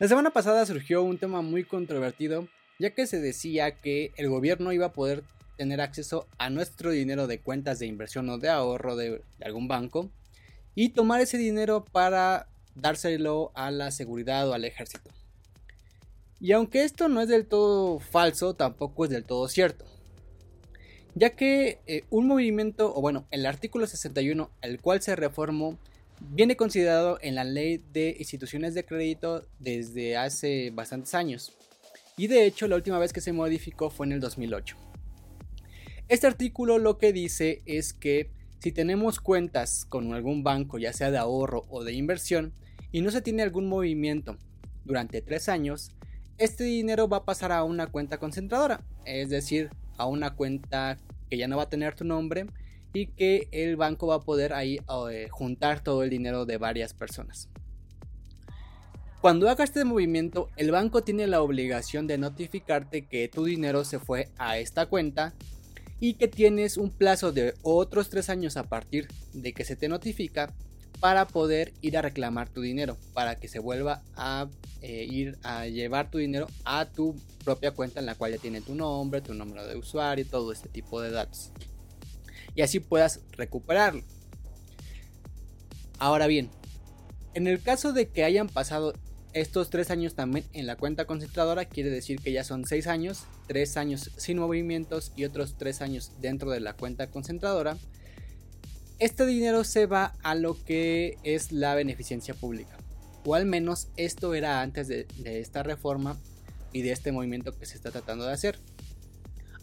La semana pasada surgió un tema muy controvertido, ya que se decía que el gobierno iba a poder tener acceso a nuestro dinero de cuentas de inversión o de ahorro de, algún banco y tomar ese dinero para dárselo a la seguridad o al ejército. Y aunque esto no es del todo falso, tampoco es del todo cierto. Ya que eh, un movimiento, o bueno, el artículo 61, el cual se reformó, viene considerado en la ley de instituciones de crédito desde hace bastantes años. Y de hecho la última vez que se modificó fue en el 2008. Este artículo lo que dice es que si tenemos cuentas con algún banco, ya sea de ahorro o de inversión, y no se tiene algún movimiento durante tres años, este dinero va a pasar a una cuenta concentradora, es decir, a una cuenta que ya no va a tener tu nombre y que el banco va a poder ahí eh, juntar todo el dinero de varias personas. Cuando haga este movimiento, el banco tiene la obligación de notificarte que tu dinero se fue a esta cuenta y que tienes un plazo de otros tres años a partir de que se te notifica para poder ir a reclamar tu dinero, para que se vuelva a eh, ir a llevar tu dinero a tu propia cuenta en la cual ya tiene tu nombre, tu número de usuario, todo este tipo de datos. Y así puedas recuperarlo. Ahora bien, en el caso de que hayan pasado estos tres años también en la cuenta concentradora, quiere decir que ya son seis años, tres años sin movimientos y otros tres años dentro de la cuenta concentradora este dinero se va a lo que es la beneficencia pública. O al menos esto era antes de, esta reforma y de este movimiento que se está tratando de hacer.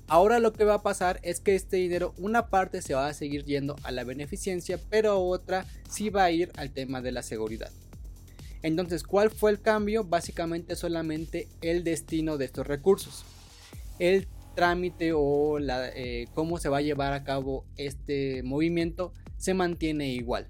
Ahora lo que va a pasar es que este dinero, una parte se va a seguir yendo a la beneficencia, pero otra sí va a ir al tema de la seguridad. Entonces, ¿cuál fue el cambio? Básicamente solamente el destino de estos recursos. El trámite o la, eh, cómo se va a llevar a cabo este movimiento se mantiene igual.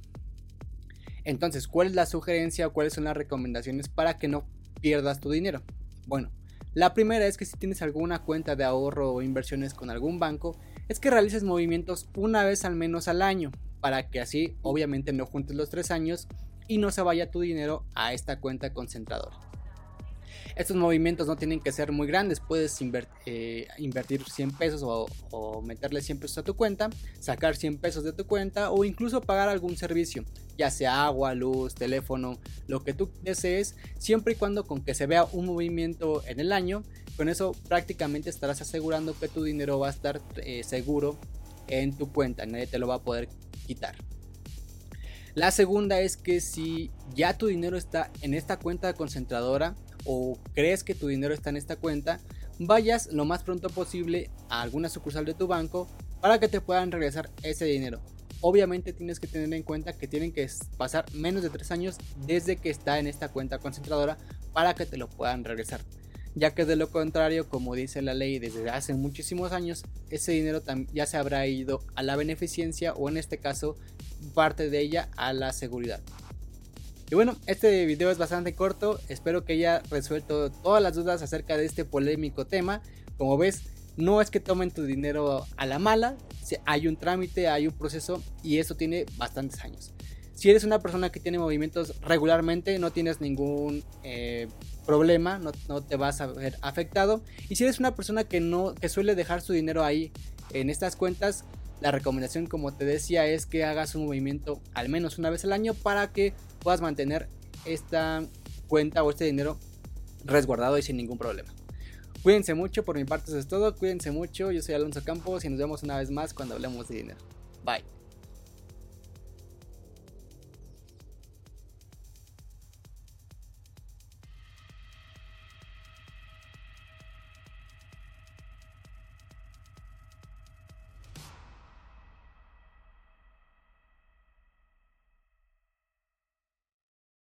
Entonces, ¿cuál es la sugerencia o cuáles son las recomendaciones para que no pierdas tu dinero? Bueno, la primera es que si tienes alguna cuenta de ahorro o inversiones con algún banco, es que realices movimientos una vez al menos al año, para que así obviamente no juntes los tres años y no se vaya tu dinero a esta cuenta concentradora. Estos movimientos no tienen que ser muy grandes, puedes eh, invertir 100 pesos o, meterle 100 pesos a tu cuenta, sacar 100 pesos de tu cuenta o incluso pagar algún servicio, ya sea agua, luz, teléfono, lo que tú desees, siempre y cuando con que se vea un movimiento en el año, con eso prácticamente estarás asegurando que tu dinero va a estar eh, seguro en tu cuenta, nadie te lo va a poder quitar. La segunda es que si ya tu dinero está en esta cuenta concentradora, o crees que tu dinero está en esta cuenta, vayas lo más pronto posible a alguna sucursal de tu banco para que te puedan regresar ese dinero. Obviamente tienes que tener en cuenta que tienen que pasar menos de 3 años desde que está en esta cuenta concentradora para que te lo puedan regresar. Ya que de lo contrario, como dice la ley desde hace muchísimos años, ese dinero ya se habrá ido a la beneficencia o en este caso parte de ella a la seguridad. Y bueno, este video es bastante corto, espero que haya resuelto todas las dudas acerca de este polémico tema. Como ves, no es que tomen tu dinero a la mala, hay un trámite, hay un proceso y eso tiene bastantes años. Si eres una persona que tiene movimientos regularmente, no tienes ningún eh, problema, no, no, te vas a ver afectado. Y si eres una persona que no que suele dejar su dinero ahí en estas cuentas, la recomendación, como te decía, es que hagas un movimiento al menos una vez al año para que puedas mantener esta cuenta o este dinero resguardado y sin ningún problema. Cuídense mucho, por mi parte eso es todo, cuídense mucho, yo soy Alonso Campos y nos vemos una vez más cuando hablemos de dinero. Bye.